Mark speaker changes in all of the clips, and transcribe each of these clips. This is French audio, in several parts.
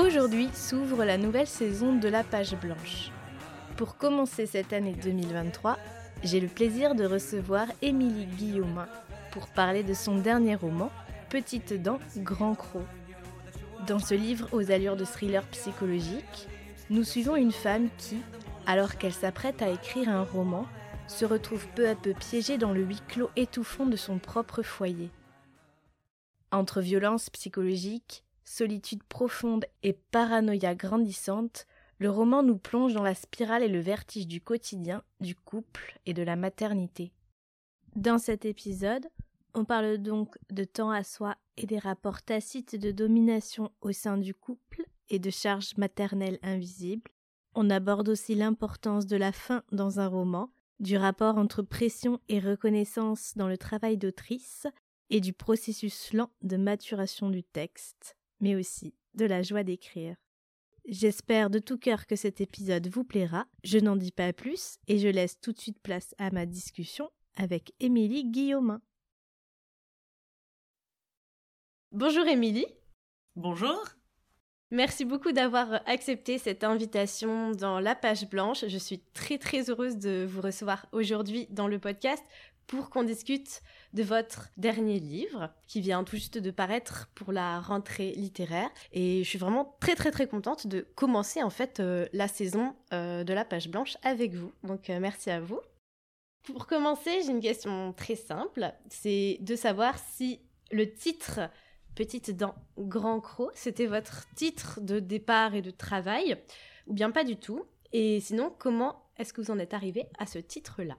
Speaker 1: Aujourd'hui s'ouvre la nouvelle saison de la page blanche. Pour commencer cette année 2023, j'ai le plaisir de recevoir Émilie Guillaumin pour parler de son dernier roman, Petite dent, grand croc. Dans ce livre aux allures de thriller psychologique, nous suivons une femme qui, alors qu'elle s'apprête à écrire un roman, se retrouve peu à peu piégée dans le huis clos étouffant de son propre foyer. Entre violence psychologique, solitude profonde et paranoïa grandissante, le roman nous plonge dans la spirale et le vertige du quotidien, du couple et de la maternité. Dans cet épisode, on parle donc de temps à soi et des rapports tacites de domination au sein du couple et de charges maternelles invisibles. On aborde aussi l'importance de la fin dans un roman, du rapport entre pression et reconnaissance dans le travail d'autrice, et du processus lent de maturation du texte, mais aussi de la joie d'écrire. J'espère de tout cœur que cet épisode vous plaira. Je n'en dis pas plus et je laisse tout de suite place à ma discussion avec Émilie Guillaumin. Bonjour Émilie.
Speaker 2: Bonjour.
Speaker 1: Merci beaucoup d'avoir accepté cette invitation dans la page blanche. Je suis très très heureuse de vous recevoir aujourd'hui dans le podcast pour qu'on discute de votre dernier livre qui vient tout juste de paraître pour la rentrée littéraire. Et je suis vraiment très très très contente de commencer en fait euh, la saison euh, de la page blanche avec vous. Donc euh, merci à vous. Pour commencer, j'ai une question très simple. C'est de savoir si le titre Petite dent, grand croc, c'était votre titre de départ et de travail, ou bien pas du tout Et sinon, comment est-ce que vous en êtes arrivé à ce titre-là?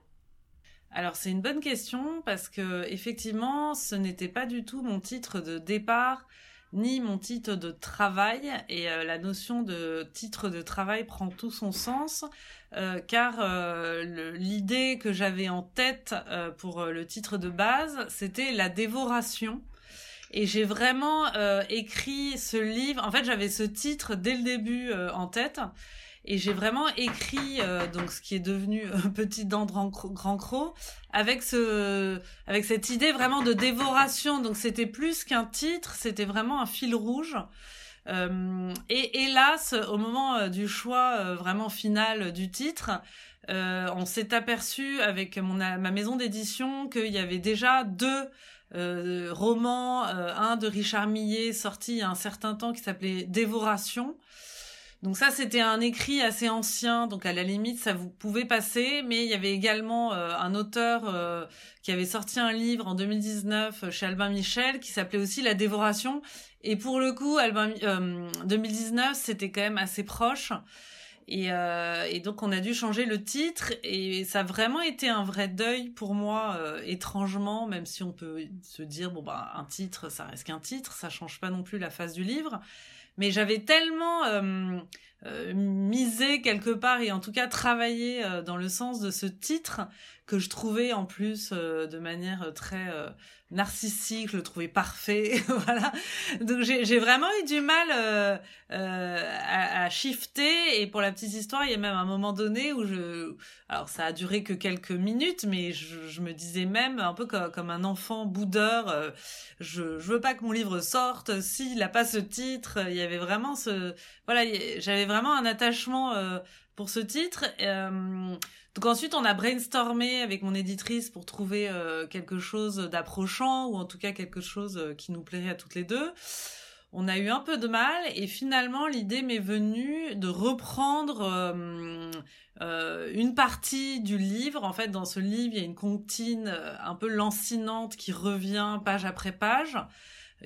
Speaker 2: Alors c'est une bonne question parce que effectivement ce n'était pas du tout mon titre de départ ni mon titre de travail et euh, la notion de titre de travail prend tout son sens euh, car euh, l'idée que j'avais en tête pour le titre de base c'était la dévoration et j'ai vraiment écrit ce livre. En fait, j'avais ce titre dès le début en tête. Et j'ai vraiment écrit euh, donc ce qui est devenu Petit dent grand, croc avec ce avec cette idée vraiment de dévoration. Donc c'était plus qu'un titre, c'était vraiment un fil rouge. et hélas, au moment du choix vraiment final du titre, on s'est aperçu avec mon, ma maison d'édition qu'il y avait déjà deux euh, euh, un de Richard Millet sorti il y a un certain temps qui s'appelait Dévoration. Donc ça, c'était un écrit assez ancien, donc à la limite, ça vous pouvez passer. Mais il y avait également euh, un auteur qui avait sorti un livre en 2019 chez Albin Michel qui s'appelait aussi La Dévoration. Et pour le coup, Albin 2019, c'était quand même assez proche. Euh, et, donc on a dû changer le titre et ça a vraiment été un vrai deuil pour moi euh, étrangement, même si on peut se dire bon bah un titre ça reste qu'un titre, ça change pas non plus la face du livre. Mais j'avais tellement euh, misé quelque part et en tout cas travaillé dans le sens de ce titre que je trouvais en plus de manière très narcissique, je le trouvais parfait, voilà. Donc j'ai vraiment eu du mal euh, euh, à, shifter et pour la petite histoire, il y a même un moment donné où je, alors ça a duré que quelques minutes, mais je, me disais même un peu comme, un enfant boudeur, euh, je, je veux pas que mon livre sorte s'il n'a pas ce titre. Il y avait vraiment ce, voilà, j'avais vraiment un attachement euh, pour ce titre. Euh, donc ensuite, on a brainstormé avec mon éditrice pour trouver euh, quelque chose d'approchant ou en tout cas quelque chose euh, qui nous plairait à toutes les deux. On a eu un peu de mal et finalement l'idée m'est venue de reprendre une partie du livre. En fait, dans ce livre, il y a une comptine un peu lancinante qui revient page après page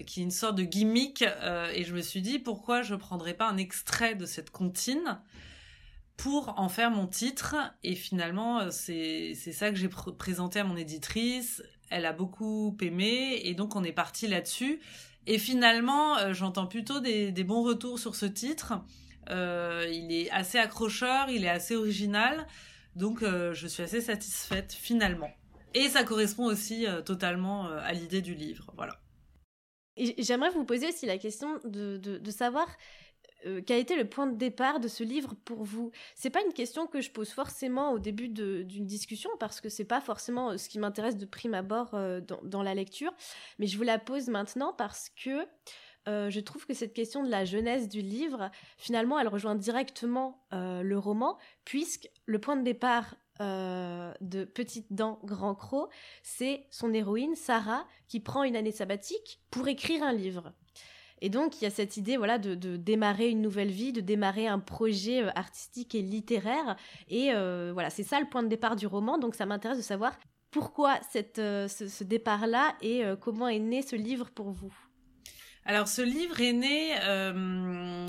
Speaker 2: qui est une sorte de gimmick et je me suis dit pourquoi je prendrais pas un extrait de cette comptine? Pour en faire mon titre. Et finalement, euh, c'est ça que j'ai présenté à mon éditrice. Elle a beaucoup aimé et donc on est parti là-dessus. Et finalement, euh, j'entends plutôt des, des, bons retours sur ce titre. il est assez accrocheur, il est assez original. Donc je suis assez satisfaite finalement. Et ça correspond aussi totalement à l'idée du livre. Voilà.
Speaker 1: J'aimerais vous poser aussi la question de, de savoir euh, quel a été le point de départ de ce livre pour vous? C'est pas une question que je pose forcément au début d'une discussion parce que c'est pas forcément euh, ce qui m'intéresse de prime abord euh, dans, la lecture, mais je vous la pose maintenant parce que je trouve que cette question de la jeunesse du livre, finalement, elle rejoint directement le roman, puisque le point de départ de Petite Dent, Grand Croc, c'est son héroïne, Sarah, qui prend une année sabbatique pour écrire un livre. Et donc, il y a cette idée voilà, de, démarrer une nouvelle vie, de démarrer un projet euh, artistique et littéraire. Et euh, voilà, c'est ça le point de départ du roman. Donc, ça m'intéresse de savoir pourquoi cette, euh, ce, départ-là et comment est né ce livre pour vous.
Speaker 2: Alors ce livre est né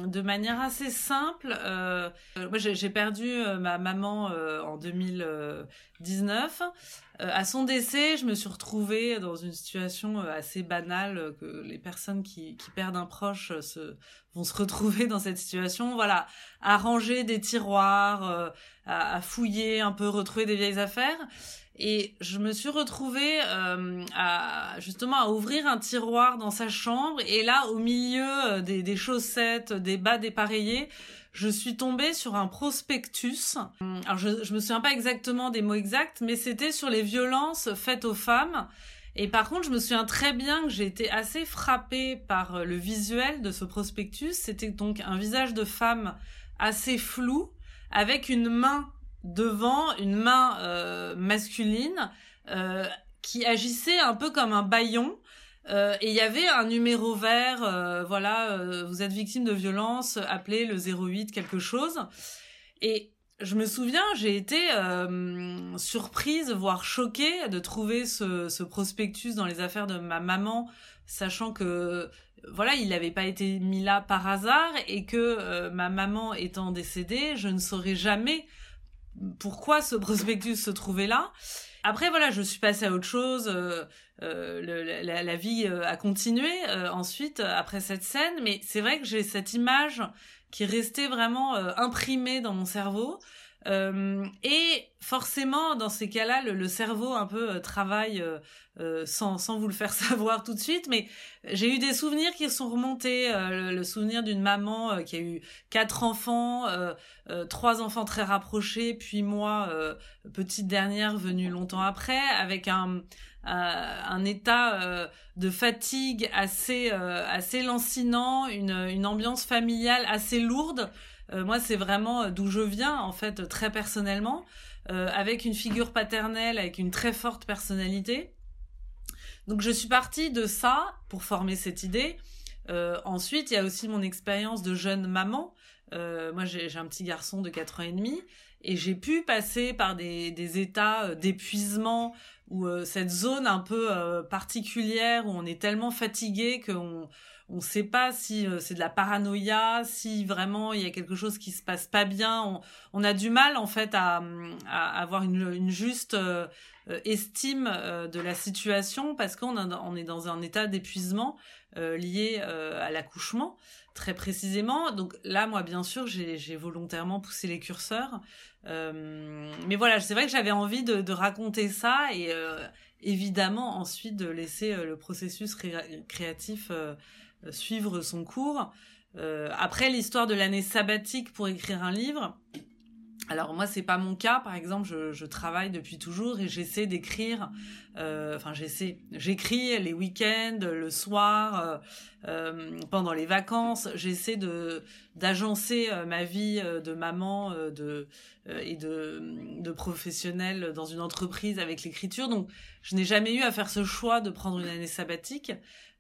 Speaker 2: de manière assez simple. moi j'ai perdu ma maman en 2019 euh, à son décès, je me suis retrouvée dans une situation euh, assez banale euh, que les personnes qui, qui perdent un proche se, vont se retrouver dans cette situation. Voilà, à ranger des tiroirs, à, fouiller un peu, retrouver des vieilles affaires. Et je me suis retrouvée à justement à ouvrir un tiroir dans sa chambre et là au milieu des, des chaussettes, des bas dépareillés, je suis tombée sur un prospectus. Alors je, je me souviens pas exactement des mots exacts, mais c'était sur les violences faites aux femmes. Et par contre, je me souviens très bien que j'ai été assez frappée par le visuel de ce prospectus. C'était donc un visage de femme assez flou, avec une main devant, une main euh, masculine, euh, qui agissait un peu comme un baillon. Euh, et il y avait un numéro vert, voilà, vous êtes victime de violence, appelez le 08 quelque chose. Et je me souviens, j'ai été surprise, voire choquée de trouver ce, prospectus dans les affaires de ma maman, sachant que voilà, il n'avait pas été mis là par hasard et que ma maman étant décédée, je ne saurais jamais pourquoi ce prospectus se trouvait là. Après, voilà, je suis passée à autre chose. Euh, euh, la, vie euh, a continué ensuite, après cette scène. Mais c'est vrai que j'ai cette image qui est restée vraiment imprimée dans mon cerveau. Euh, et forcément, dans ces cas-là, le, cerveau un peu euh, travaille euh, sans, sans vous le faire savoir tout de suite. Mais j'ai eu des souvenirs qui sont remontés. Le, souvenir d'une maman qui a eu quatre enfants, trois enfants très rapprochés, puis moi, petite dernière venue longtemps après, avec un un état de fatigue assez assez lancinant, une, une ambiance familiale assez lourde. Euh, moi, c'est vraiment euh, d'où je viens, en fait, très personnellement, euh, avec une figure paternelle, avec une très forte personnalité. Donc, je suis partie de ça pour former cette idée. ensuite, il y a aussi mon expérience de jeune maman. moi, j'ai un petit garçon de 4 ans et demi et j'ai pu passer par des, des états d'épuisement ou cette zone un peu particulière où on est tellement fatigué qu'on on ne sait pas si euh, c'est de la paranoïa, si vraiment il y a quelque chose qui se passe pas bien. On, a du mal en fait à, avoir une, juste euh, euh, estime de la situation parce qu'on on est dans un état d'épuisement lié à l'accouchement très précisément. Donc là, moi, bien sûr, j'ai volontairement poussé les curseurs. mais voilà, c'est vrai que j'avais envie de, raconter ça et évidemment ensuite de laisser le processus créatif euh, suivre son cours. Euh, après l'histoire de l'année sabbatique pour écrire un livre, alors moi c'est pas mon cas, par exemple je, travaille depuis toujours et j'essaie d'écrire, euh, enfin j'essaie, j'écris les week-ends, le soir, pendant les vacances, j'essaie de d'agencer ma vie de maman de et de, de professionnel dans une entreprise avec l'écriture, donc je n'ai jamais eu à faire ce choix de prendre une année sabbatique.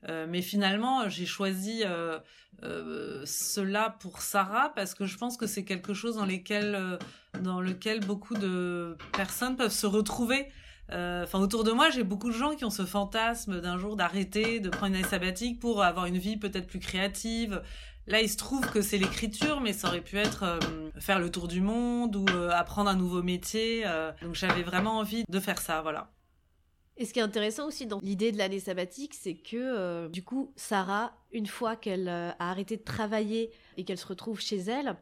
Speaker 2: Euh, mais finalement, j'ai choisi euh, euh, cela pour Sarah parce que je pense que c'est quelque chose dans, lesquels, dans lequel beaucoup de personnes peuvent se retrouver. Enfin, autour de moi, j'ai beaucoup de gens qui ont ce fantasme d'un jour d'arrêter, de prendre une année sabbatique pour avoir une vie peut-être plus créative. Là, il se trouve que c'est l'écriture, mais ça aurait pu être faire le tour du monde ou apprendre un nouveau métier. donc, j'avais vraiment envie de faire ça, voilà.
Speaker 1: Et ce qui est intéressant aussi dans l'idée de l'année sabbatique, c'est que euh, du coup, Sarah, une fois qu'elle euh, a arrêté de travailler et qu'elle se retrouve chez elle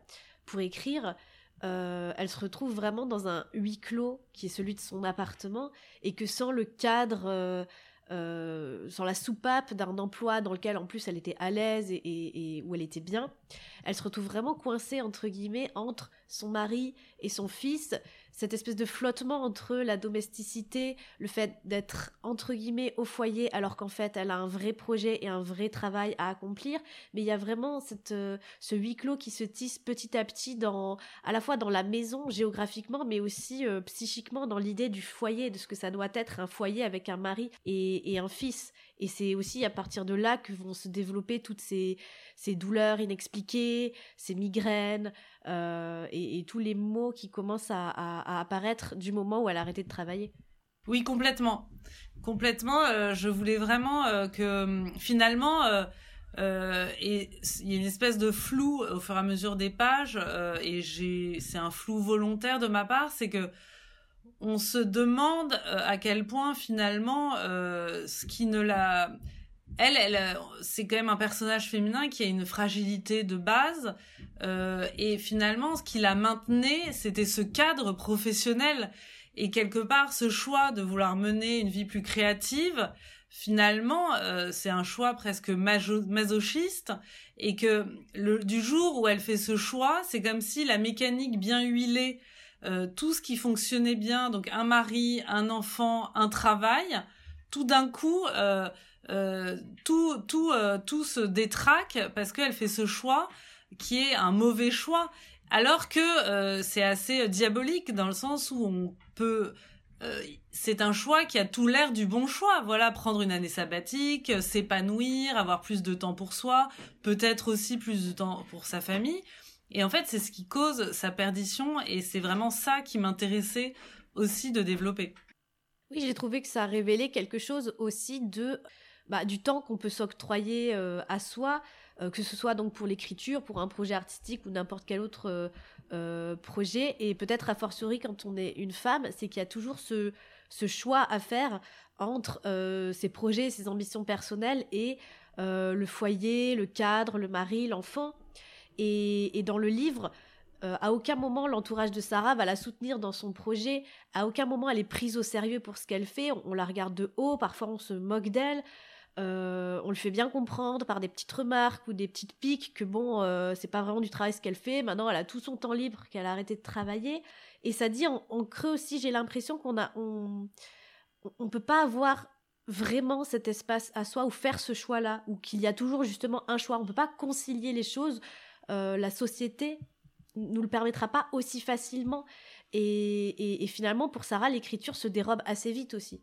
Speaker 1: pour écrire, euh, elle se retrouve vraiment dans un huis clos qui est celui de son appartement et que sans le cadre sans la soupape d'un emploi dans lequel en plus elle était à l'aise et, où elle était bien, elle se retrouve vraiment coincée entre guillemets entre son mari et son fils cette espèce de flottement entre la domesticité, le fait d'être entre guillemets au foyer alors qu'en fait elle a un vrai projet et un vrai travail à accomplir, mais il y a vraiment cette, euh, ce huis clos qui se tisse petit à petit dans, à la fois dans la maison géographiquement, mais aussi euh, psychiquement dans l'idée du foyer, de ce que ça doit être un foyer avec un mari et, et un fils. Et c'est aussi à partir de là que vont se développer toutes ces, ces douleurs inexpliquées, ces migraines, euh, et, tous les mots qui commencent à, apparaître du moment où elle a arrêté de travailler.
Speaker 2: Oui, complètement. Complètement. Euh, je voulais vraiment euh, que finalement, il y a une espèce de flou au fur et à mesure des pages, et c'est un flou volontaire de ma part, c'est que on se demande à quel point finalement ce qui ne l'a elle, elle, euh, c'est quand même un personnage féminin qui a une fragilité de base. Euh, et finalement, ce qui la maintenait, c'était ce cadre professionnel. Et quelque part, ce choix de vouloir mener une vie plus créative, finalement, euh, c'est un choix presque masochiste. Et que le, du jour où elle fait ce choix, c'est comme si la mécanique bien huilée, tout ce qui fonctionnait bien, donc un mari, un enfant, un travail, tout d'un coup euh, tout, tout, euh, tout se détraque parce qu'elle fait ce choix qui est un mauvais choix. Alors que euh, c'est assez diabolique dans le sens où on peut c'est un choix qui a tout l'air du bon choix. Voilà, prendre une année sabbatique, s'épanouir, avoir plus de temps pour soi, peut-être aussi plus de temps pour sa famille. Et en fait, c'est ce qui cause sa perdition et c'est vraiment ça qui m'intéressait aussi de développer.
Speaker 1: Oui, j'ai trouvé que ça révélait quelque chose aussi de bah, du temps qu'on peut s'octroyer euh, à soi, euh, que ce soit donc pour l'écriture, pour un projet artistique ou n'importe quel autre euh, projet. Et peut-être a fortiori quand on est une femme, c'est qu'il y a toujours ce, ce choix à faire entre ses projets, ses ambitions personnelles et le foyer, le cadre, le mari, l'enfant. Et, dans le livre, à aucun moment l'entourage de Sarah va la soutenir dans son projet, à aucun moment elle est prise au sérieux pour ce qu'elle fait, on, la regarde de haut, parfois on se moque d'elle, euh, on le fait bien comprendre par des petites remarques ou des petites piques que bon, euh, c'est pas vraiment du travail ce qu'elle fait. Maintenant, elle a tout son temps libre, qu'elle a arrêté de travailler. Et ça dit en, creux aussi, j'ai l'impression qu'on a, on, on peut pas avoir vraiment cet espace à soi ou faire ce choix-là, ou qu'il y a toujours justement un choix. On peut pas concilier les choses. Euh, la société nous le permettra pas aussi facilement. et finalement, pour Sarah, l'écriture se dérobe assez vite aussi.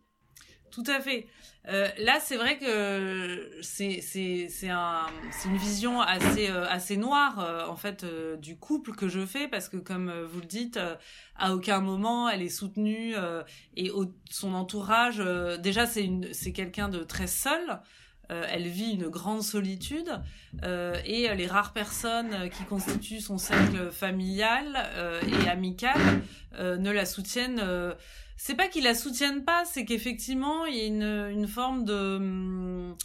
Speaker 2: Tout à fait. Euh, là, c'est vrai que c'est un une vision assez euh, assez noire en fait du couple que je fais parce que comme vous le dites, à aucun moment elle est soutenue et son entourage déjà c'est c'est quelqu'un de très seul. Elle vit une grande solitude et les rares personnes qui constituent son cercle familial et amical ne la soutiennent c'est pas qu'ils la soutiennent pas, c'est qu'effectivement, il y a une, forme de... Hum,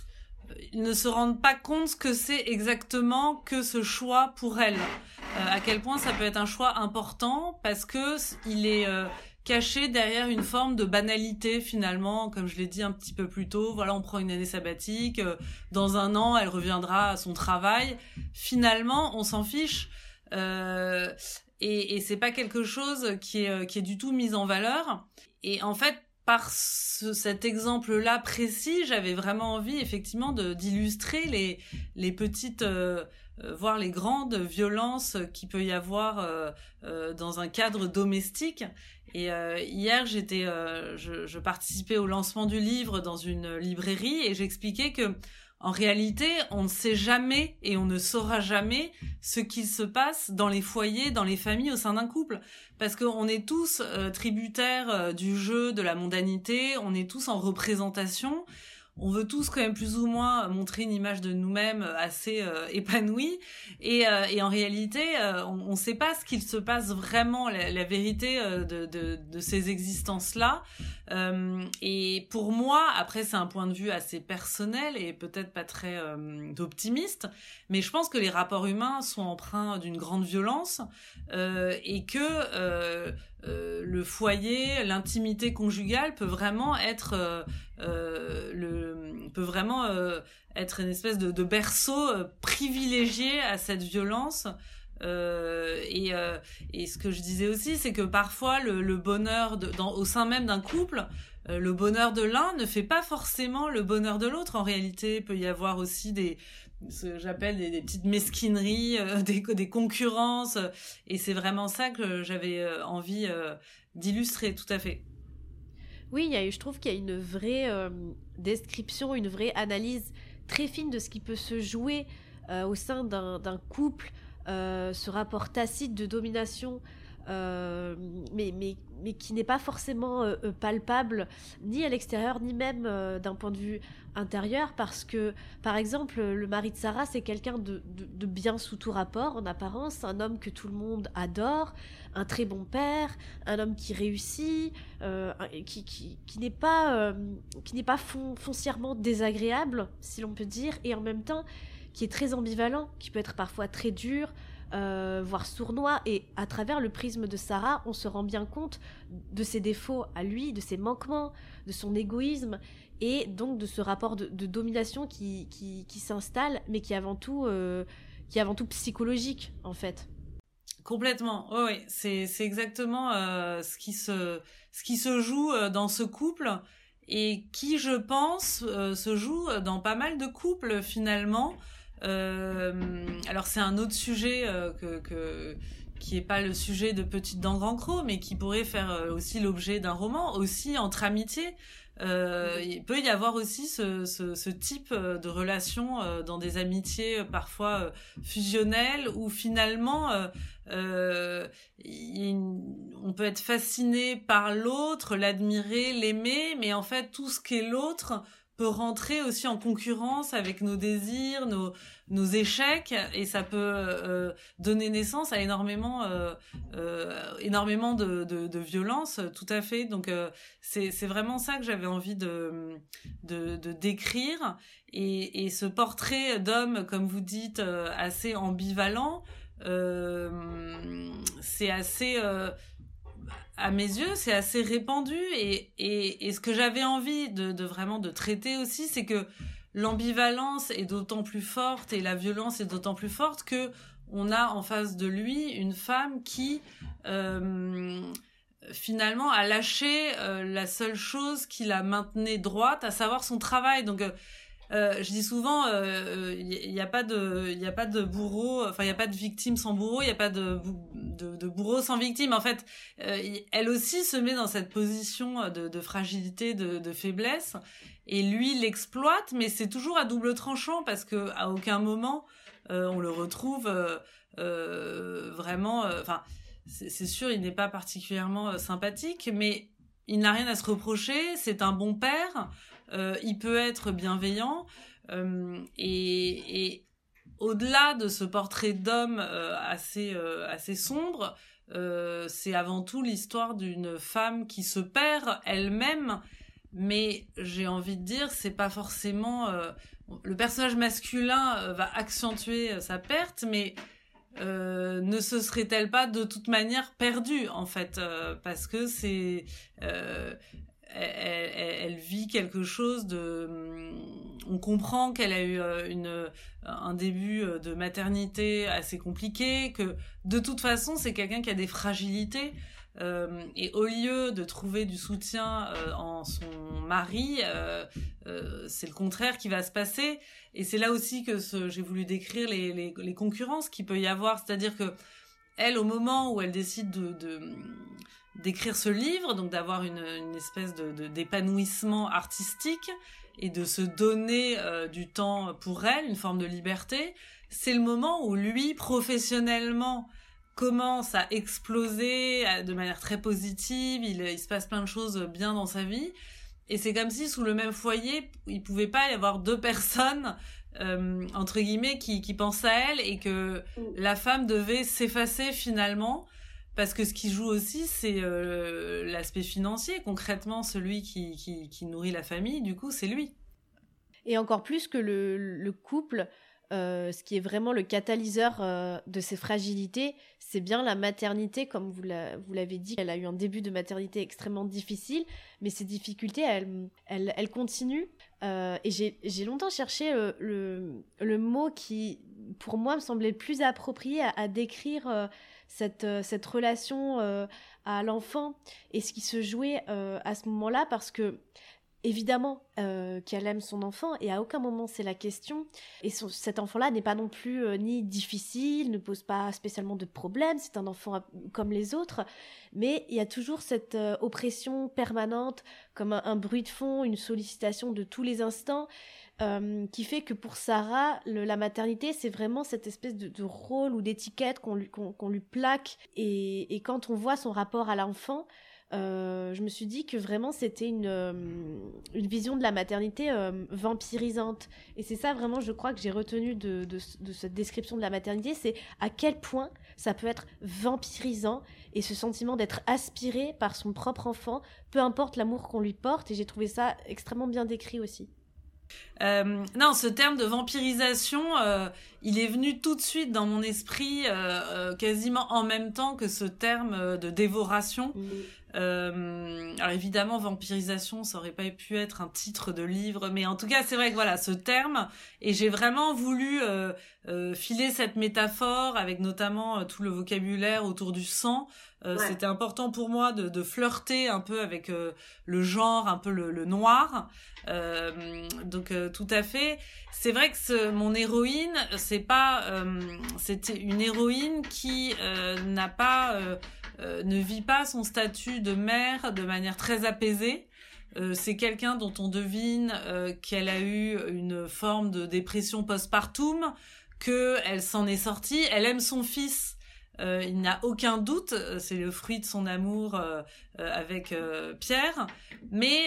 Speaker 2: ils ne se rendent pas compte ce que c'est exactement que ce choix pour elle. Euh, à quel point ça peut être un choix important parce que il est euh, caché derrière une forme de banalité finalement, comme je l'ai dit un petit peu plus tôt. Voilà, on prend une année sabbatique, euh, dans un an, elle reviendra à son travail. Finalement, on s'en fiche. Euh, et, c'est pas quelque chose qui est, qui est du tout mis en valeur. Et en fait, par cet exemple-là précis, j'avais vraiment envie effectivement d'illustrer les, les petites, euh, euh, voire les grandes violences qu'il peut y avoir euh, euh, dans un cadre domestique. Et hier, j'étais, je, je, participais au lancement du livre dans une librairie et j'expliquais que en réalité, on ne sait jamais et on ne saura jamais ce qu'il se passe dans les foyers, dans les familles, au sein d'un couple. Parce qu'on est tous euh, tributaires euh, du jeu, de la mondanité, on est tous en représentation. On veut tous quand même plus ou moins montrer une image de nous-mêmes assez épanouie, et, et, en réalité, on ne sait pas ce qu'il se passe vraiment, la, vérité de, de, de, ces existences-là. et pour moi, après c'est un point de vue assez personnel et peut-être pas très optimiste, mais je pense que les rapports humains sont empreints d'une grande violence et que euh, euh, le foyer, l'intimité conjugale peut vraiment être euh, le peut vraiment être une espèce de, berceau privilégié à cette violence. et, ce que je disais aussi, c'est que parfois le, bonheur au sein même d'un couple, le bonheur de l'un ne fait pas forcément le bonheur de l'autre. En réalité, il peut y avoir aussi des, ce que j'appelle des, petites mesquineries, euh, des, concurrences. Euh, et c'est vraiment ça que j'avais euh, envie d'illustrer, tout à fait.
Speaker 1: Oui, y a, je trouve qu'il y a une vraie description, une vraie analyse très fine de ce qui peut se jouer au sein d'un couple, ce rapport tacite de domination euh, mais, qui n'est pas forcément euh, euh, palpable ni à l'extérieur ni même d'un point de vue intérieur parce que par exemple le mari de Sarah c'est quelqu'un de, bien sous tout rapport en apparence un homme que tout le monde adore un très bon père un homme qui réussit qui n'est pas qui n'est pas foncièrement désagréable si l'on peut dire et en même temps qui est très ambivalent qui peut être parfois très dur euh, voire sournois. Et à travers le prisme de Sarah, on se rend bien compte de ses défauts à lui, de ses manquements, de son égoïsme, et donc de ce rapport de, domination qui, qui, s'installe, mais qui est avant tout, euh, qui avant tout psychologique, en fait.
Speaker 2: Complètement, oui, c'est, exactement euh, ce, qui se, ce qui se joue dans ce couple et qui, je pense, se joue dans pas mal de couples finalement. Euh, alors c'est un autre sujet euh, que, qui est pas le sujet de Petite dents grand croc, mais qui pourrait faire euh, aussi l'objet d'un roman, aussi entre amitié. il peut y avoir aussi ce, ce, type de relation dans des amitiés parfois fusionnelles où finalement on peut être fasciné par l'autre, l'admirer, l'aimer, mais en fait tout ce qu'est l'autre peut rentrer aussi en concurrence avec nos désirs, nos, nos échecs, et ça peut euh, donner naissance à énormément, euh, euh, énormément de, de, violence, tout à fait. Donc c'est vraiment ça que j'avais envie de, de, de décrire. Et, et, ce portrait d'homme, comme vous dites, assez ambivalent, c'est assez à mes yeux, c'est assez répandu et, ce que j'avais envie de, vraiment de traiter aussi, c'est que l'ambivalence est d'autant plus forte et la violence est d'autant plus forte que on a en face de lui une femme qui euh, finalement a lâché euh, la seule chose qui la maintenait droite, à savoir son travail. Donc euh, euh, je dis souvent, il euh, n'y a pas de, il a pas de bourreau, enfin il n'y a pas de victime sans bourreau, il n'y a pas de, de, de, bourreau sans victime. En fait, euh, elle aussi se met dans cette position de, de fragilité, de, de faiblesse, et lui l'exploite, mais c'est toujours à double tranchant parce que à aucun moment on le retrouve vraiment. Enfin, c'est sûr, il n'est pas particulièrement sympathique, mais il n'a rien à se reprocher. C'est un bon père. Euh, il peut être bienveillant euh, et, au-delà de ce portrait d'homme euh, assez assez sombre, c'est avant tout l'histoire d'une femme qui se perd elle-même. Mais j'ai envie de dire, c'est pas forcément le personnage masculin va accentuer sa perte, mais ne se serait-elle pas de toute manière perdue en fait parce que c'est elle, vit quelque chose de on comprend qu'elle a eu euh, une un début euh, de maternité assez compliqué que de toute façon c'est quelqu'un qui a des fragilités euh, et au lieu de trouver du soutien en son mari, c'est le contraire qui va se passer. Et c'est là aussi que j'ai voulu décrire les, concurrences qu'il peut y avoir. C'est-à-dire que elle, au moment où elle décide de, de d'écrire ce livre, donc d'avoir une, une, espèce de d'épanouissement artistique et de se donner euh, du temps pour elle, une forme de liberté, c'est le moment où lui, professionnellement, commence à exploser de manière très positive, il, il, se passe plein de choses bien dans sa vie, et c'est comme si sous le même foyer, il pouvait pas y avoir deux personnes euh, entre guillemets qui, qui pensent à elle et que mm. la femme devait s'effacer finalement parce que ce qui joue aussi c'est euh, l'aspect financier. Concrètement celui qui, nourrit la famille du coup c'est lui.
Speaker 1: Et encore plus que le, le couple euh, ce qui est vraiment le catalyseur euh, de ses fragilités, c'est bien la maternité, comme vous l'avez dit, elle a eu un début de maternité extrêmement difficile, mais ces difficultés, elles, elles, continuent. Et j'ai longtemps cherché le, mot qui, pour moi, me semblait le plus approprié à, décrire cette, cette relation à l'enfant et ce qui se jouait à ce moment-là, parce que évidemment euh, qu'elle aime son enfant et à aucun moment c'est la question. Et cet enfant-là n'est pas non plus euh, ni difficile, ne pose pas spécialement de problèmes, c'est un enfant comme les autres, mais il y a toujours cette euh, oppression permanente, comme un, bruit de fond, une sollicitation de tous les instants. Qui fait que pour Sarah, la maternité, c'est vraiment cette espèce de, rôle ou d'étiquette qu'on lui, plaque. Et, quand on voit son rapport à l'enfant, euh, je me suis dit que vraiment c'était une, euh, vision de la maternité euh, vampirisante. Et c'est ça vraiment, je crois, que j'ai retenu de, de, cette description de la maternité, c'est à quel point ça peut être vampirisant et ce sentiment d'être aspiré par son propre enfant, peu importe l'amour qu'on lui porte. Et j'ai trouvé ça extrêmement bien décrit aussi.
Speaker 2: Euh, non, ce terme de vampirisation, euh, il est venu tout de suite dans mon esprit, euh, quasiment en même temps que ce terme de dévoration. alors évidemment, vampirisation, ça aurait pas pu être un titre de livre, mais en tout cas, c'est vrai que voilà, ce terme, et j'ai vraiment voulu filer cette métaphore avec notamment tout le vocabulaire autour du sang. C'était important pour moi de, de, flirter un peu avec le genre, un peu le, le noir. Euh, donc euh, tout à fait. C'est vrai que ce, mon héroïne, c'est pas, euh, c'était une héroïne qui n'a pas, ne vit pas son statut de mère de manière très apaisée. c'est quelqu'un dont on devine qu'elle a eu une forme de dépression postpartum, que elle s'en est sortie. Elle aime son fils. Il n'a aucun doute, c'est le fruit de son amour avec Pierre, mais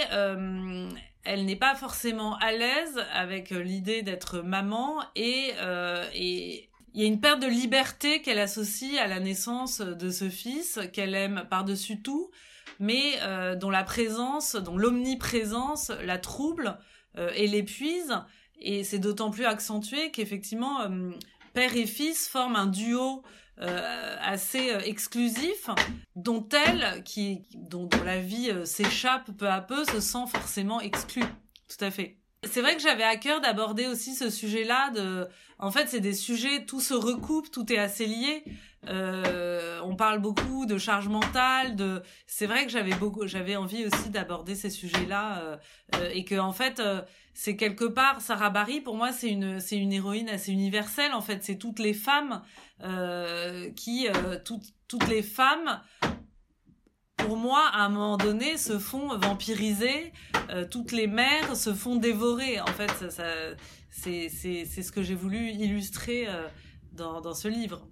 Speaker 2: elle n'est pas forcément à l'aise avec euh, l'idée d'être maman et euh, il y a une perte de liberté qu'elle associe à la naissance de ce fils qu'elle aime par-dessus tout, mais euh, dont la présence, dont l'omniprésence la trouble et l'épuise. Et c'est d'autant plus accentué qu'effectivement, père et fils forment un duo euh, assez euh, exclusif, dont elle, qui, dont, la vie euh, s'échappe peu à peu, se sent forcément exclue. Tout à fait. C'est vrai que j'avais à cœur d'aborder aussi ce sujet-là. De, en fait, c'est des sujets, tout se recoupe, tout est assez lié. on parle beaucoup de charge mentale, de. C'est vrai que j'avais beaucoup, j'avais envie aussi d'aborder ces sujets-là et que en fait, c'est quelque part Sarah Barry pour moi c'est une c'est une héroïne assez universelle en fait. C'est toutes les femmes euh, qui euh, toutes les femmes pour moi à un moment donné se font vampiriser euh, toutes les mères se font dévorer. En fait c'est c'est c'est ce que j'ai voulu illustrer dans dans ce livre.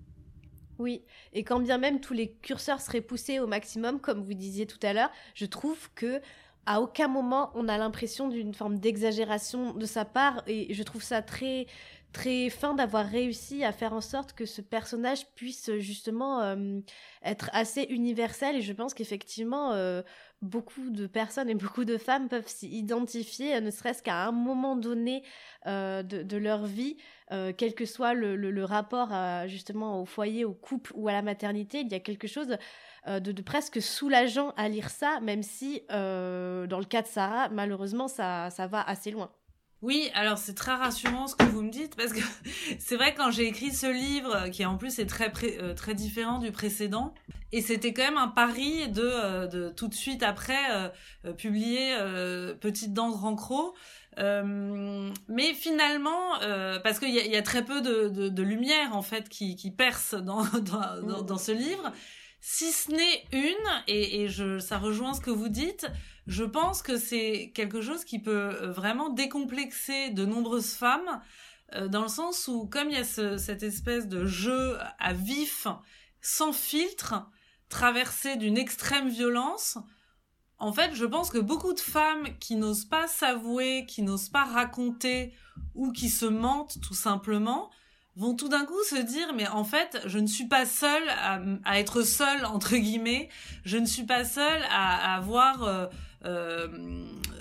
Speaker 1: Oui, et quand bien même tous les curseurs seraient poussés au maximum, comme vous disiez tout à l'heure, je trouve que à aucun moment on a l'impression d'une forme d'exagération de sa part. Et je trouve ça très très fin d'avoir réussi à faire en sorte que ce personnage puisse justement euh, être assez universel. Et je pense qu'effectivement euh, beaucoup de personnes et beaucoup de femmes peuvent s'y identifier ne serait-ce qu'à un moment donné euh, de, leur vie. Quel que soit le rapport justement au foyer au couple ou à la maternité il y a quelque chose euh, de, presque soulageant à lire ça, même si euh, dans le cas de Sarah, malheureusement, ça, ça va assez loin.
Speaker 2: Oui, alors c'est très rassurant ce que vous me dites parce que c'est vrai quand j'ai écrit ce livre qui en plus est très euh, très différent du précédent et c'était quand même un pari de, de tout de suite après publier Petite dent grand croc. mais finalement, parce qu'il y a, très peu de, de, lumière en fait qui, qui perce dans, dans, dans ce livre, si ce n'est une, et, je, ça rejoint ce que vous dites, je pense que c'est quelque chose qui peut euh, vraiment décomplexer de nombreuses femmes, euh, dans le sens où, comme il y a ce, cette espèce de jeu à vif, sans filtre, traversé d'une extrême violence, en fait, je pense que beaucoup de femmes qui n'osent pas s'avouer, qui n'osent pas raconter ou qui se mentent tout simplement, vont tout d'un coup se dire mais en fait je ne suis pas seule à, être seule entre guillemets. Je ne suis pas seule à, avoir euh, euh,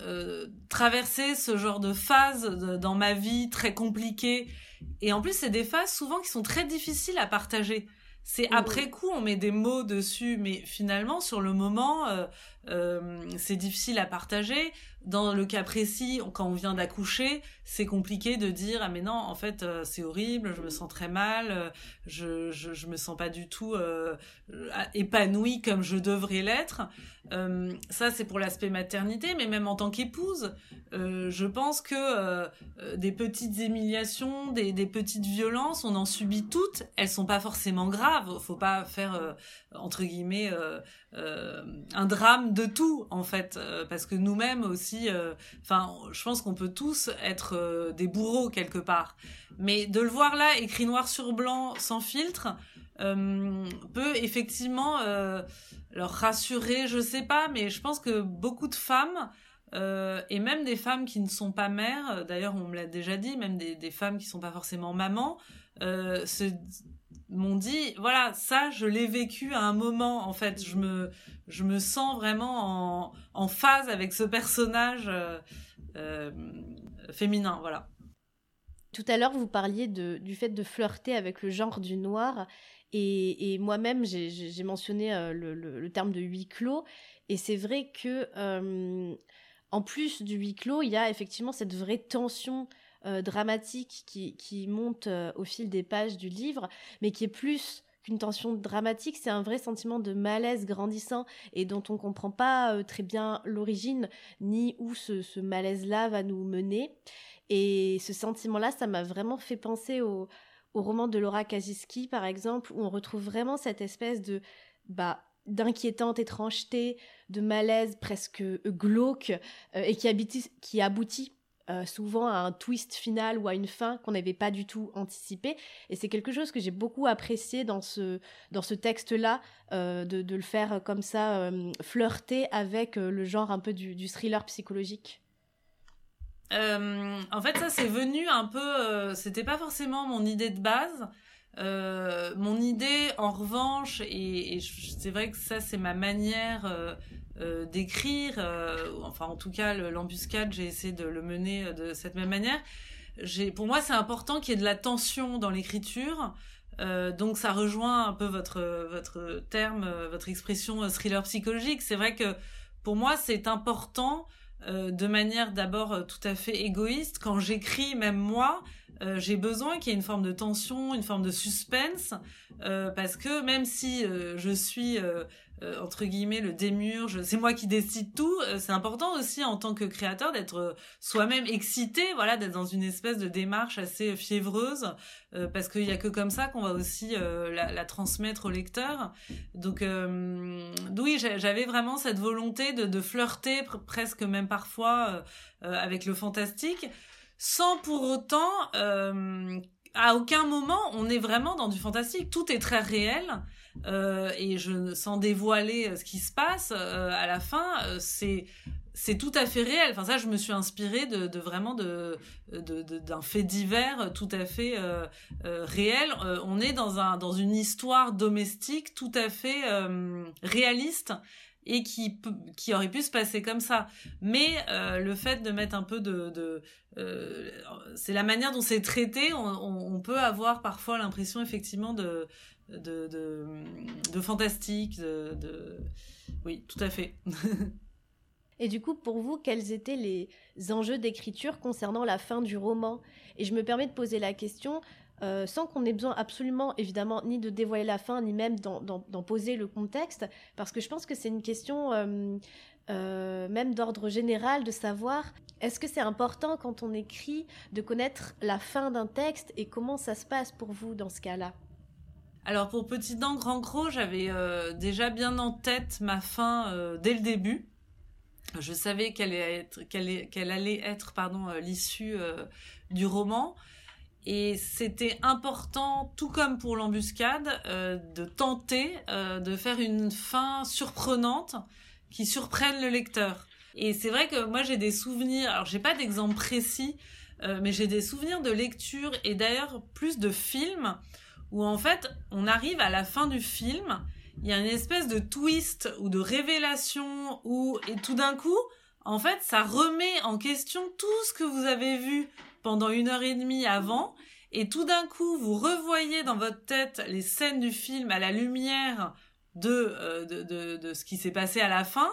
Speaker 2: euh, traversé ce genre de phase dans ma vie très compliquée. Et en plus c'est des phases souvent qui sont très difficiles à partager. C'est après coup on met des mots dessus mais finalement sur le moment c'est difficile à partager dans le cas précis, quand on vient d'accoucher, c'est compliqué de dire ah mais non en fait euh, c'est horrible, je me sens très mal, euh, je, je me sens pas du tout euh, épanouie comme je devrais l'être. Euh, ça c'est pour l'aspect maternité, mais même en tant qu'épouse, je pense que des petites humiliations, des, des petites violences, on en subit toutes. Elles sont pas forcément graves. Faut pas faire entre guillemets un drame de tout en fait, parce que nous-mêmes aussi euh, enfin, je pense qu'on peut tous être euh, des bourreaux quelque part. Mais de le voir là, écrit noir sur blanc, sans filtre, euh, peut effectivement leur rassurer, je sais pas, mais je pense que beaucoup de femmes, et même des femmes qui ne sont pas mères, d'ailleurs on me l'a déjà dit, même des, des, femmes qui sont pas forcément mamans, se m'ont dit voilà ça je l'ai vécu à un moment en fait. Je me je me sens vraiment en, en phase avec ce personnage euh, euh, féminin voilà.
Speaker 1: Tout à l'heure vous parliez de, du fait de flirter avec le genre du noir et, et moi-même j'ai mentionné euh, le, le, terme de huis clos et c'est vrai que en plus du huis clos il y a effectivement cette vraie tension euh, dramatique qui, monte euh, au fil des pages du livre, mais qui est plus qu'une tension dramatique, c'est un vrai sentiment de malaise grandissant et dont on ne comprend pas euh, très bien l'origine ni où ce, ce malaise-là va nous mener. Et ce sentiment-là, ça m'a vraiment fait penser au, roman de Laura Kaczynski, par exemple, où on retrouve vraiment cette espèce de bah, d'inquiétante étrangeté, de malaise presque glauque, et qui aboutit euh, souvent à un twist final ou à une fin qu'on n'avait pas du tout anticipé. Et c'est quelque chose que j'ai beaucoup apprécié dans ce, dans ce texte-là, euh, de, le faire comme ça, euh, flirter avec le genre un peu du, du thriller psychologique.
Speaker 2: en fait, ça, c'est venu un peu. C'était pas forcément mon idée de base. Mon idée, en revanche, et, c'est vrai que ça, c'est ma manière euh, d'écrire, euh, enfin en tout cas l'embuscade, j'ai essayé de le mener euh, de cette même manière. Pour moi, c'est important qu'il y ait de la tension dans l'écriture. donc ça rejoint un peu votre votre terme, votre expression thriller psychologique. C'est vrai que pour moi, c'est important de manière d'abord tout à fait égoïste. Quand j'écris, même moi, j'ai besoin qu'il y ait une forme de tension, une forme de suspense, parce que même si je suis euh, entre guillemets le démurge, c'est moi qui décide tout. Euh, c'est important aussi en tant que créateur d'être euh, soi-même excité, voilà, d'être dans une espèce de démarche assez fiévreuse, parce qu'il y a que comme ça qu'on va aussi la, la, transmettre au lecteur. Donc oui, j'avais vraiment cette volonté de, de flirter presque même parfois avec le fantastique, sans pour autant à aucun moment on est vraiment dans du fantastique. Tout est très réel. Euh, et je sans dévoiler euh, ce qui se passe euh, à la fin c'est c'est tout à fait réel enfin ça je me suis inspirée de, de vraiment de d'un fait divers tout à fait réel on est dans un dans une histoire domestique tout à fait réaliste et qui qui aurait pu se passer comme ça mais le fait de mettre un peu de, de c'est la manière dont c'est traité on, peut avoir parfois l'impression effectivement de de, de, fantastique, de, Oui, tout à fait.
Speaker 1: Et du coup, pour vous, quels étaient les enjeux d'écriture concernant la fin du roman? Et je me permets de poser la question euh, sans qu'on ait besoin absolument, évidemment, ni de dévoiler la fin, ni même d'en poser le contexte, parce que je pense que c'est une question euh, euh, même d'ordre général de savoir est-ce que c'est important quand on écrit de connaître la fin d'un texte et comment ça se passe pour vous dans ce cas-là?
Speaker 2: Alors pour Petit Dent Grand Croc, j'avais déjà bien en tête ma fin dès le début. Je savais qu'elle allait être, l'issue du roman. Et c'était important, tout comme pour l'embuscade, de tenter de faire une fin surprenante qui surprennent le lecteur. Et c'est vrai que moi j'ai des souvenirs, alors j'ai pas d'exemple précis, euh, mais j'ai des souvenirs de lecture et d'ailleurs plus de films où en fait on arrive à la fin du film, il y a une espèce de twist ou de révélation où et tout d'un coup en fait ça remet en question tout ce que vous avez vu pendant une heure et demie avant et tout d'un coup vous revoyez dans votre tête les scènes du film à la lumière de, euh, de, de, ce qui s'est passé à la fin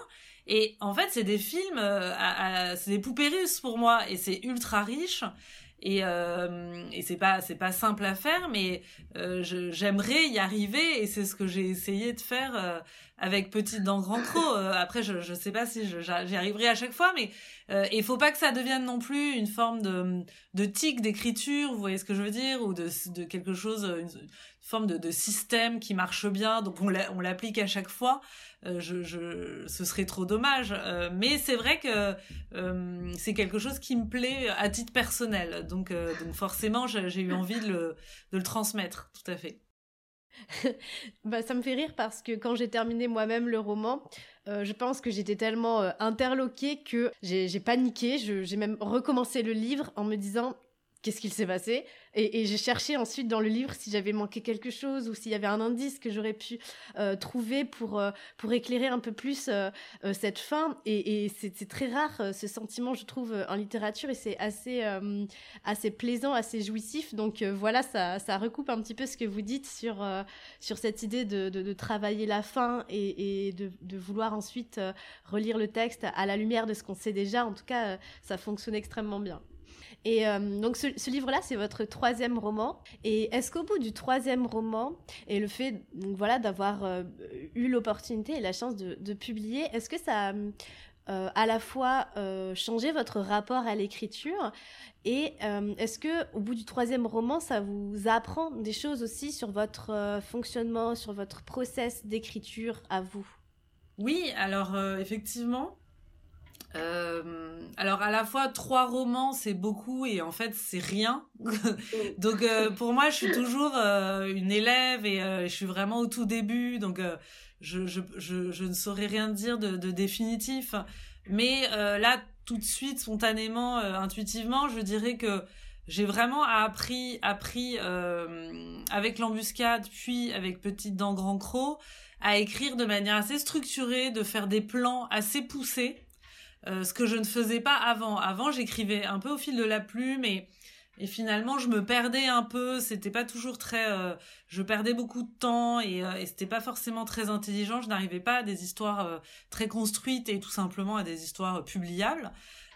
Speaker 2: et en fait, c'est des films, euh, c'est des poupées russes pour moi, et c'est ultra riche. Et, euh, et c'est pas c'est pas simple à faire, mais euh, j'aimerais y arriver, et c'est ce que j'ai essayé de faire euh, avec Petite dans Grand Croc. Après, je je sais pas si j'y arriverai à chaque fois, mais il faut pas que ça devienne non plus une forme de de tic d'écriture, vous voyez ce que je veux dire, ou de de quelque chose, forme de, de système qui marche bien, donc on l'applique à chaque fois. Euh, je, je, ce serait trop dommage. Euh, mais c'est vrai que euh, c'est quelque chose qui me plaît à titre personnel. Donc, donc forcément, j'ai eu envie de le, de le transmettre, tout à fait.
Speaker 1: bah, ça me fait rire parce que quand j'ai terminé moi-même le roman, je pense que j'étais tellement interloquée que j'ai paniqué. J'ai même recommencé le livre en me disant qu'est-ce qu'il s'est passé? Et, j'ai cherché ensuite dans le livre si j'avais manqué quelque chose ou s'il y avait un indice que j'aurais pu euh, trouver pour, euh, pour éclairer un peu plus euh, cette fin. Et, c'est très rare ce sentiment, je trouve, en littérature et c'est assez, assez plaisant, assez jouissif. Donc voilà, ça, ça recoupe un petit peu ce que vous dites sur, sur cette idée de, de, travailler la fin et, de, vouloir ensuite relire le texte à la lumière de ce qu'on sait déjà. En tout cas, ça fonctionne extrêmement bien. Et euh, donc ce, livre-là, c'est votre troisième roman. Et est-ce qu'au bout du troisième roman, et le fait voilà, d'avoir euh, eu l'opportunité et la chance de, publier, est-ce que ça a euh, à la fois changé votre rapport à l'écriture et est-ce que au bout du troisième roman, ça vous apprend des choses aussi sur votre fonctionnement, sur votre process d'écriture à vous?
Speaker 2: Oui, alors effectivement, euh, alors à la fois trois romans c'est beaucoup et en fait c'est rien. donc euh, pour moi je suis toujours euh, une élève et je suis vraiment au tout début donc je, je, je, je, ne saurais rien dire de, de définitif. Mais là tout de suite spontanément intuitivement je dirais que j'ai vraiment appris appris avec l'embuscade puis avec Petite dent grand croc à écrire de manière assez structurée, de faire des plans assez poussés euh, ce que je ne faisais pas avant. Avant, j'écrivais un peu au fil de la plume et, et finalement, je me perdais un peu. C'était pas toujours très. Euh, je perdais beaucoup de temps et, euh, et c'était pas forcément très intelligent. Je n'arrivais pas à des histoires très construites et tout simplement à des histoires publiables.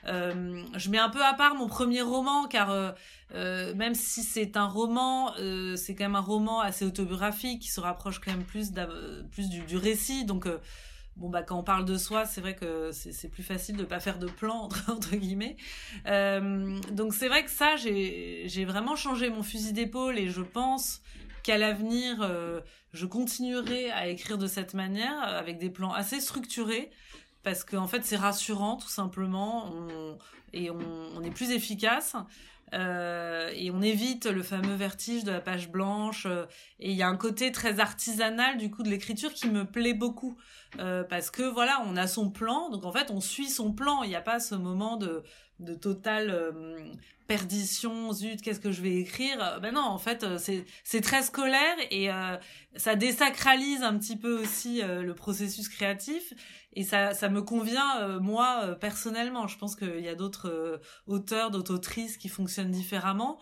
Speaker 2: je mets un peu à part mon premier roman car même si c'est un roman, c'est quand même un roman assez autobiographique qui se rapproche quand même plus, plus du, du récit. Donc bon bah quand on parle de soi, c'est vrai que c'est plus facile de pas faire de plan entre, guillemets. Euh, donc c'est vrai que ça, j'ai vraiment changé mon fusil d'épaule et je pense qu'à l'avenir, euh, je continuerai à écrire de cette manière avec des plans assez structurés parce qu'en fait c'est rassurant tout simplement et on, est plus efficace. Euh, et on évite le fameux vertige de la page blanche. et il y a un côté très artisanal du coup de l'écriture qui me plaît beaucoup. Euh, parce que voilà, on a son plan, donc en fait on suit son plan. Il n'y a pas ce moment de de totale euh, perdition, zut, qu'est-ce que je vais écrire? Ben non, en fait, euh, c'est très scolaire et ça désacralise un petit peu aussi le processus créatif et ça ça me convient moi personnellement. Je pense qu'il y a d'autres auteurs, d'autres autrices qui fonctionnent différemment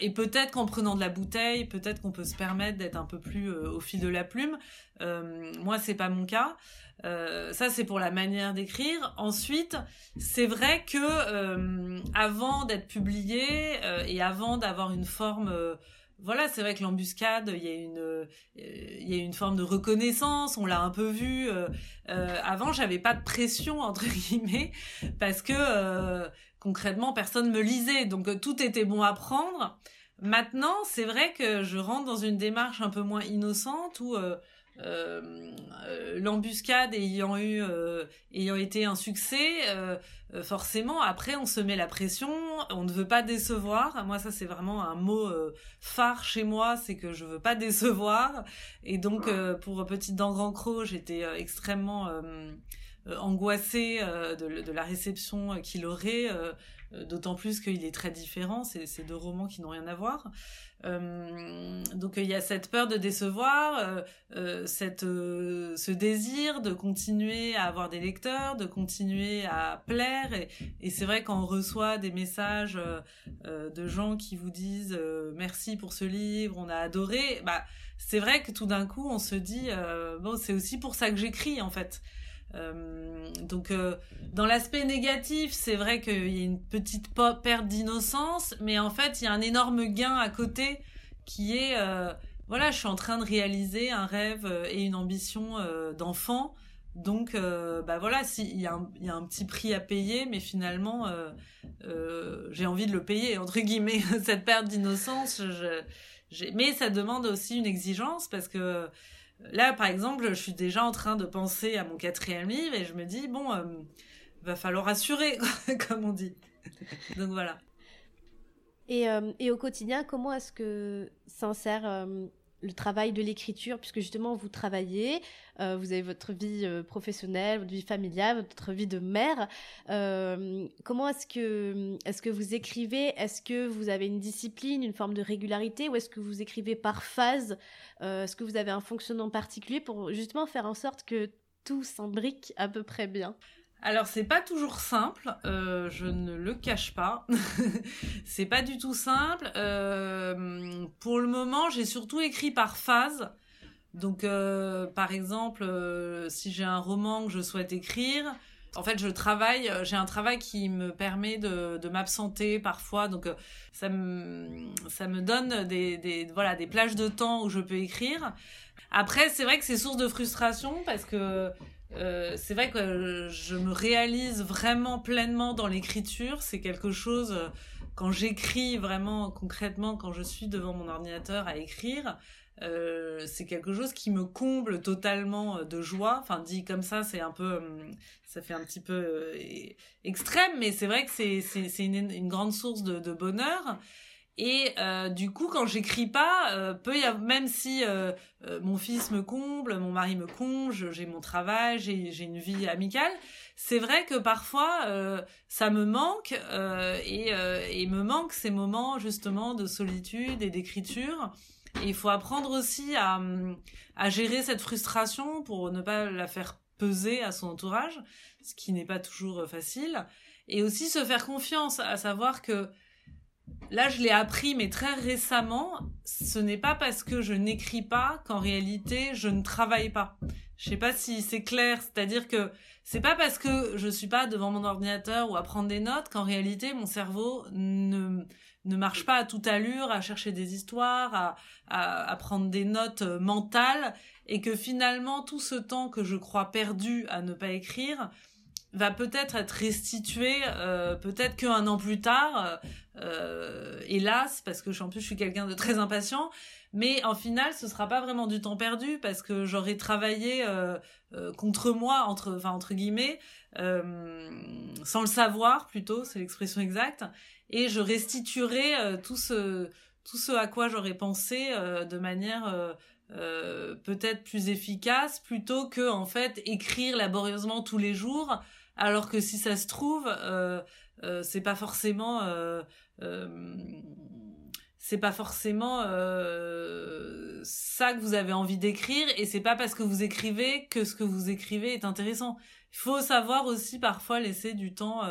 Speaker 2: et peut-être qu'en prenant de la bouteille, peut-être qu'on peut se permettre d'être un peu plus au fil de la plume. Euh, moi, c'est pas mon cas. Euh, ça, c'est pour la manière d'écrire. Ensuite, c'est vrai que euh, avant d'être publié euh, et avant d'avoir une forme voilà, c'est vrai que l'embuscade, il y a une, il y a une forme de reconnaissance. On l'a un peu vu. Euh, avant, j'avais pas de pression entre guillemets parce que concrètement, personne me lisait, donc tout était bon à prendre. Maintenant, c'est vrai que je rentre dans une démarche un peu moins innocente où l'embuscade ayant eu euh, ayant été un succès forcément après on se met la pression on ne veut pas décevoir moi ça c'est vraiment un mot phare chez moi c'est que je veux pas décevoir et donc pour petite dent grand croc j'étais extrêmement angoissé de, la réception qu'il aurait, d'autant plus qu'il est très différent. C'est deux romans qui n'ont rien à voir. Euh, donc il y a cette peur de décevoir, euh, euh, cette, ce désir de continuer à avoir des lecteurs, de continuer à plaire. Et, c'est vrai quand on reçoit des messages de gens qui vous disent merci pour ce livre, on a adoré, bah c'est vrai que tout d'un coup on se dit bon c'est aussi pour ça que j'écris en fait. Euh, donc euh, dans l'aspect négatif, c'est vrai qu'il y a une petite perte d'innocence, mais en fait il y a un énorme gain à côté qui est euh, voilà, je suis en train de réaliser un rêve et une ambition d'enfant. Donc bah voilà, il y, a un, petit prix à payer, mais finalement j'ai envie de le payer entre guillemets cette perte d'innocence. mais ça demande aussi une exigence parce que Là, par exemple, je suis déjà en train de penser à mon quatrième livre et je me dis, bon, euh, va falloir assurer, comme on dit. Donc voilà.
Speaker 1: Et, euh, et, au quotidien, comment est-ce que s'insère euh, le travail de l'écriture, puisque justement vous travaillez, euh, vous avez votre vie euh, professionnelle, votre vie familiale, votre vie de mère. Euh, comment est-ce que, est-ce que vous écrivez? Est-ce que vous avez une discipline, une forme de régularité, ou est-ce que vous écrivez par phase? Est-ce que vous avez un fonctionnement particulier pour justement faire en sorte que tout s'imbrique à peu près bien?
Speaker 2: Alors c'est pas toujours simple, euh, je ne le cache pas. c'est pas du tout simple. Euh, pour le moment, j'ai surtout écrit par phase. Donc euh, par exemple, si j'ai un roman que je souhaite écrire, en fait, je travaille, j'ai un travail qui me permet de, m'absenter parfois, donc ça me, donne des, voilà, des plages de temps où je peux écrire. Après, c'est vrai que c'est source de frustration parce que euh, c'est vrai que je me réalise vraiment pleinement dans l'écriture. C'est quelque chose, euh, quand j'écris vraiment concrètement, quand je suis devant mon ordinateur à écrire, euh, c'est quelque chose qui me comble totalement de joie. Enfin, dit comme ça, c'est un peu, ça fait un petit peu extrême, mais c'est vrai que c'est une, grande source de bonheur. Et euh, du coup, quand j'écris pas, euh, peut y avoir, même si euh, euh, mon fils me comble, mon mari me comble, j'ai mon travail, j'ai une vie amicale, c'est vrai que parfois euh, ça me manque et, et me manque ces moments justement de solitude et d'écriture. Et il faut apprendre aussi à, à gérer cette frustration pour ne pas la faire peser à son entourage, ce qui n'est pas toujours facile. Et aussi se faire confiance, à savoir que Là, je l'ai appris, mais très récemment, ce n'est pas parce que je n'écris pas qu'en réalité, je ne travaille pas. Je sais pas si c'est clair, c'est-à-dire que c'est pas parce que je suis pas devant mon ordinateur ou à prendre des notes qu'en réalité, mon cerveau ne, ne marche pas à toute allure, à chercher des histoires, à, à, à prendre des notes mentales, et que finalement, tout ce temps que je crois perdu à ne pas écrire, va peut-être être restitué euh, peut-être qu'un an plus tard euh, hélas parce que en plus je suis quelqu'un de très impatient mais en final ce sera pas vraiment du temps perdu parce que j'aurai travaillé euh, contre moi entre enfin entre guillemets sans le savoir plutôt c'est l'expression exacte et je restituerai tout ce tout ce à quoi j'aurais pensé de manière peut-être plus efficace plutôt que en fait écrire laborieusement tous les jours alors que si ça se trouve, euh, euh, c'est pas forcément, euh, euh c'est pas forcément euh, ça que vous avez envie d'écrire, et c'est pas parce que vous écrivez que ce que vous écrivez est intéressant. Il faut savoir aussi parfois laisser du temps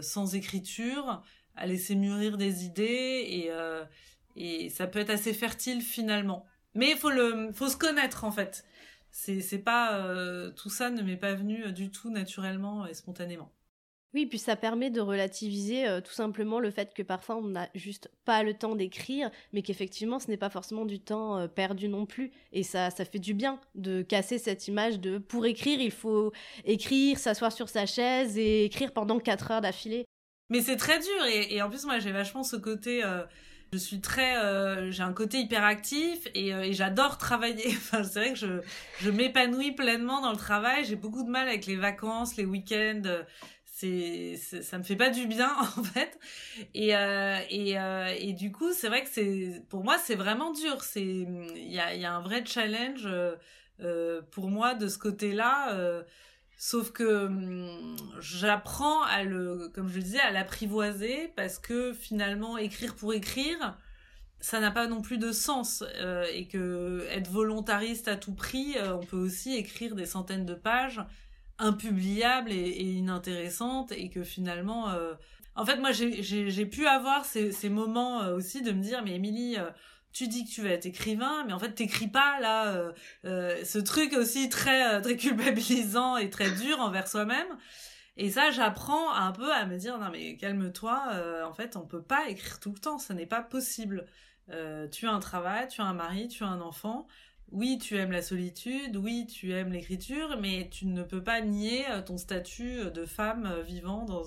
Speaker 2: sans écriture, à laisser mûrir des idées, et et ça peut être assez fertile finalement. Mais il faut le, faut se connaître en fait c'est pas euh, tout ça ne m'est pas venu euh, du tout naturellement et spontanément.
Speaker 1: Oui, puis ça permet de relativiser euh, tout simplement le fait que parfois on n'a juste pas le temps d'écrire, mais qu'effectivement ce n'est pas forcément du temps perdu non plus. Et ça, ça fait du bien de casser cette image de pour écrire, il faut écrire, s'asseoir sur sa chaise et écrire pendant quatre heures d'affilée.
Speaker 2: Mais c'est très dur et, et, en plus moi j'ai vachement ce côté je suis très euh, j'ai un côté hyperactif et, euh, et j'adore travailler. Enfin c'est vrai que je je m'épanouis pleinement dans le travail. J'ai beaucoup de mal avec les vacances les week-ends. C'est ça me fait pas du bien en fait. Et euh, et, euh, et du coup c'est vrai que c'est pour moi c'est vraiment dur. C'est il y a il y a un vrai challenge euh, pour moi de ce côté là Sauf que hum, j'apprends à le, comme je le disais, à l'apprivoiser parce que finalement, écrire pour écrire, ça n'a pas non plus de sens euh, et que être volontariste à tout prix, euh, on peut aussi écrire des centaines de pages impubliables et, inintéressantes et que finalement, euh, en fait, moi, j'ai pu avoir ces, ces moments aussi de me dire, mais Émilie, tu dis que tu vas être écrivain, mais en fait t'écris pas là euh, euh, ce truc aussi très euh, très culpabilisant et très dur envers soi-même. Et ça, j'apprends un peu à me dire non mais calme-toi. en fait, on peut pas écrire tout le temps, ce n'est pas possible. tu as un travail, tu as un mari, tu as un enfant oui, tu aimes la solitude, oui, tu aimes l'écriture, mais tu ne peux pas nier euh, ton statut euh, de femme euh, vivant dans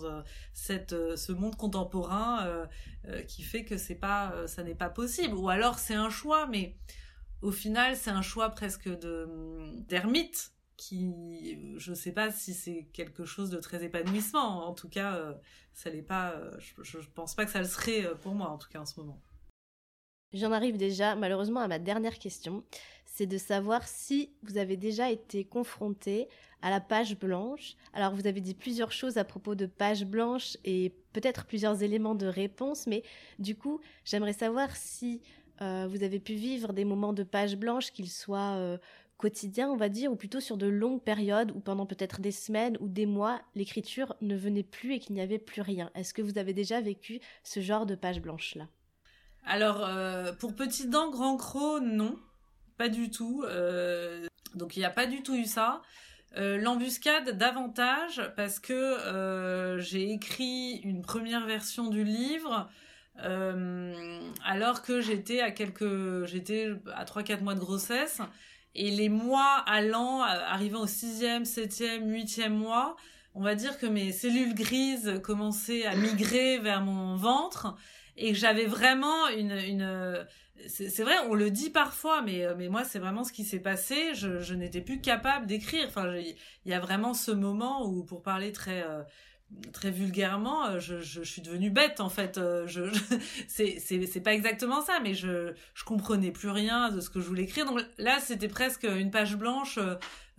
Speaker 2: ce monde contemporain qui fait que c'est pas, ça n'est pas possible. Ou alors c'est un choix, mais au final c'est un choix presque de d'ermite qui, je sais pas si c'est quelque chose de très épanouissant. En tout cas, ça n'est pas. Je, je pense pas que ça le serait pour moi, en tout cas en ce moment.
Speaker 1: J'en arrive déjà malheureusement à ma dernière question c'est de savoir si vous avez déjà été confronté à la page blanche. Alors vous avez dit plusieurs choses à propos de page blanche et peut-être plusieurs éléments de réponse, mais du coup j'aimerais savoir si euh, vous avez pu vivre des moments de page blanche, qu'ils soient euh, quotidiens, on va dire, ou plutôt sur de longues périodes, ou pendant peut-être des semaines ou des mois, l'écriture ne venait plus et qu'il n'y avait plus rien. Est-ce que vous avez déjà vécu ce genre de page blanche-là?
Speaker 2: Alors, euh, pour Petit Dents, Grand Croc, non pas du tout. Euh, donc il n'y a pas du tout eu ça. Euh, l'embuscade davantage parce que euh, j'ai écrit une première version du livre alors que j'étais à quelques j'étais à 3 4 mois de grossesse et les mois allant arrivant au sixième, septième, huitième mois, on va dire que mes cellules grises commençaient à migrer vers mon ventre et que j'avais vraiment une c'est vrai, on le dit parfois, mais, euh, mais moi, c'est vraiment ce qui s'est passé. Je, je n'étais plus capable d'écrire. Enfin, il y a vraiment ce moment où, pour parler très, euh, très vulgairement, euh, je, je, suis devenue bête, en fait. Je, c'est pas exactement ça, mais je, je comprenais plus rien de ce que je voulais écrire. Donc là, c'était presque une page blanche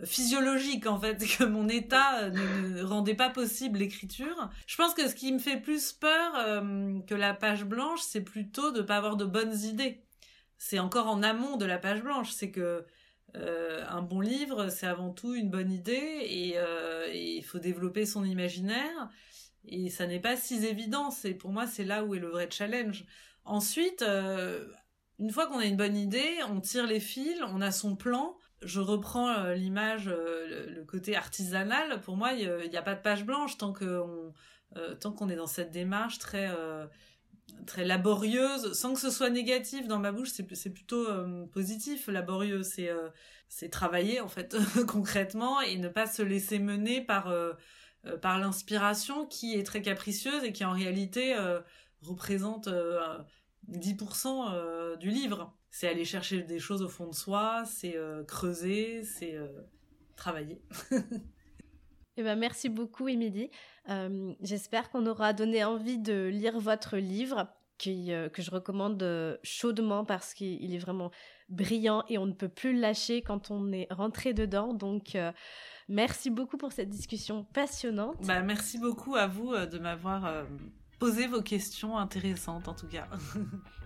Speaker 2: physiologique, en fait, que mon état ne, rendait pas possible l'écriture. Je pense que ce qui me fait plus peur que la page blanche, c'est plutôt de pas avoir de bonnes idées c'est encore en amont de la page blanche. C'est que euh, un bon livre, c'est avant tout une bonne idée et euh, il faut développer son imaginaire. Et ça n'est pas si évident. C'est pour moi, c'est là où est le vrai challenge. Ensuite, euh, une fois qu'on a une bonne idée, on tire les fils, on a son plan. Je reprends l'image, le, côté artisanal. Pour moi, il n'y a, pas de page blanche tant tant qu'on est dans cette démarche très très laborieuse, sans que ce soit négatif dans ma bouche, c'est plutôt euh, positif. Laborieux, c'est euh, c'est travailler en fait concrètement et ne pas se laisser mener par euh, par l'inspiration qui est très capricieuse et qui en réalité représente 10% du livre. C'est aller chercher des choses au fond de soi, c'est creuser, c'est travailler.
Speaker 1: Eh ben, merci beaucoup, Émilie. Euh, j'espère qu'on aura donné envie de lire votre livre, qui, euh, que je recommande euh, chaudement parce qu'il est vraiment brillant et on ne peut plus le lâcher quand on est rentré dedans. Donc, merci beaucoup pour cette discussion passionnante.
Speaker 2: Bah, merci beaucoup à vous de m'avoir posé vos questions intéressantes, en tout cas.